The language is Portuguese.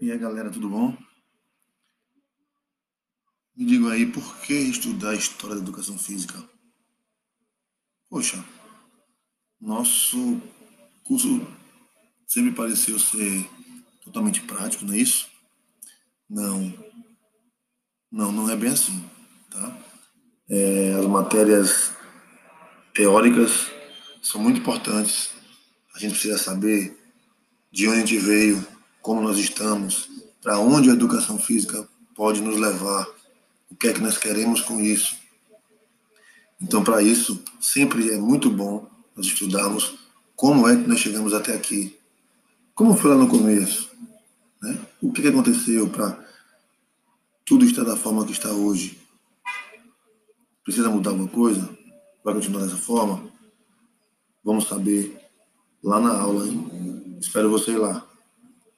E aí, galera, tudo bom? Me diga aí, por que estudar a história da educação física? Poxa, nosso curso sempre pareceu ser totalmente prático, não é isso? Não, não, não é bem assim, tá? É, as matérias teóricas são muito importantes. A gente precisa saber de onde a gente veio, como nós estamos, para onde a educação física pode nos levar, o que é que nós queremos com isso. Então, para isso, sempre é muito bom nós estudarmos como é que nós chegamos até aqui. Como foi lá no começo? Né? O que, que aconteceu para tudo estar da forma que está hoje? Precisa mudar alguma coisa? Vai continuar dessa forma? Vamos saber lá na aula, hein? Espero você lá.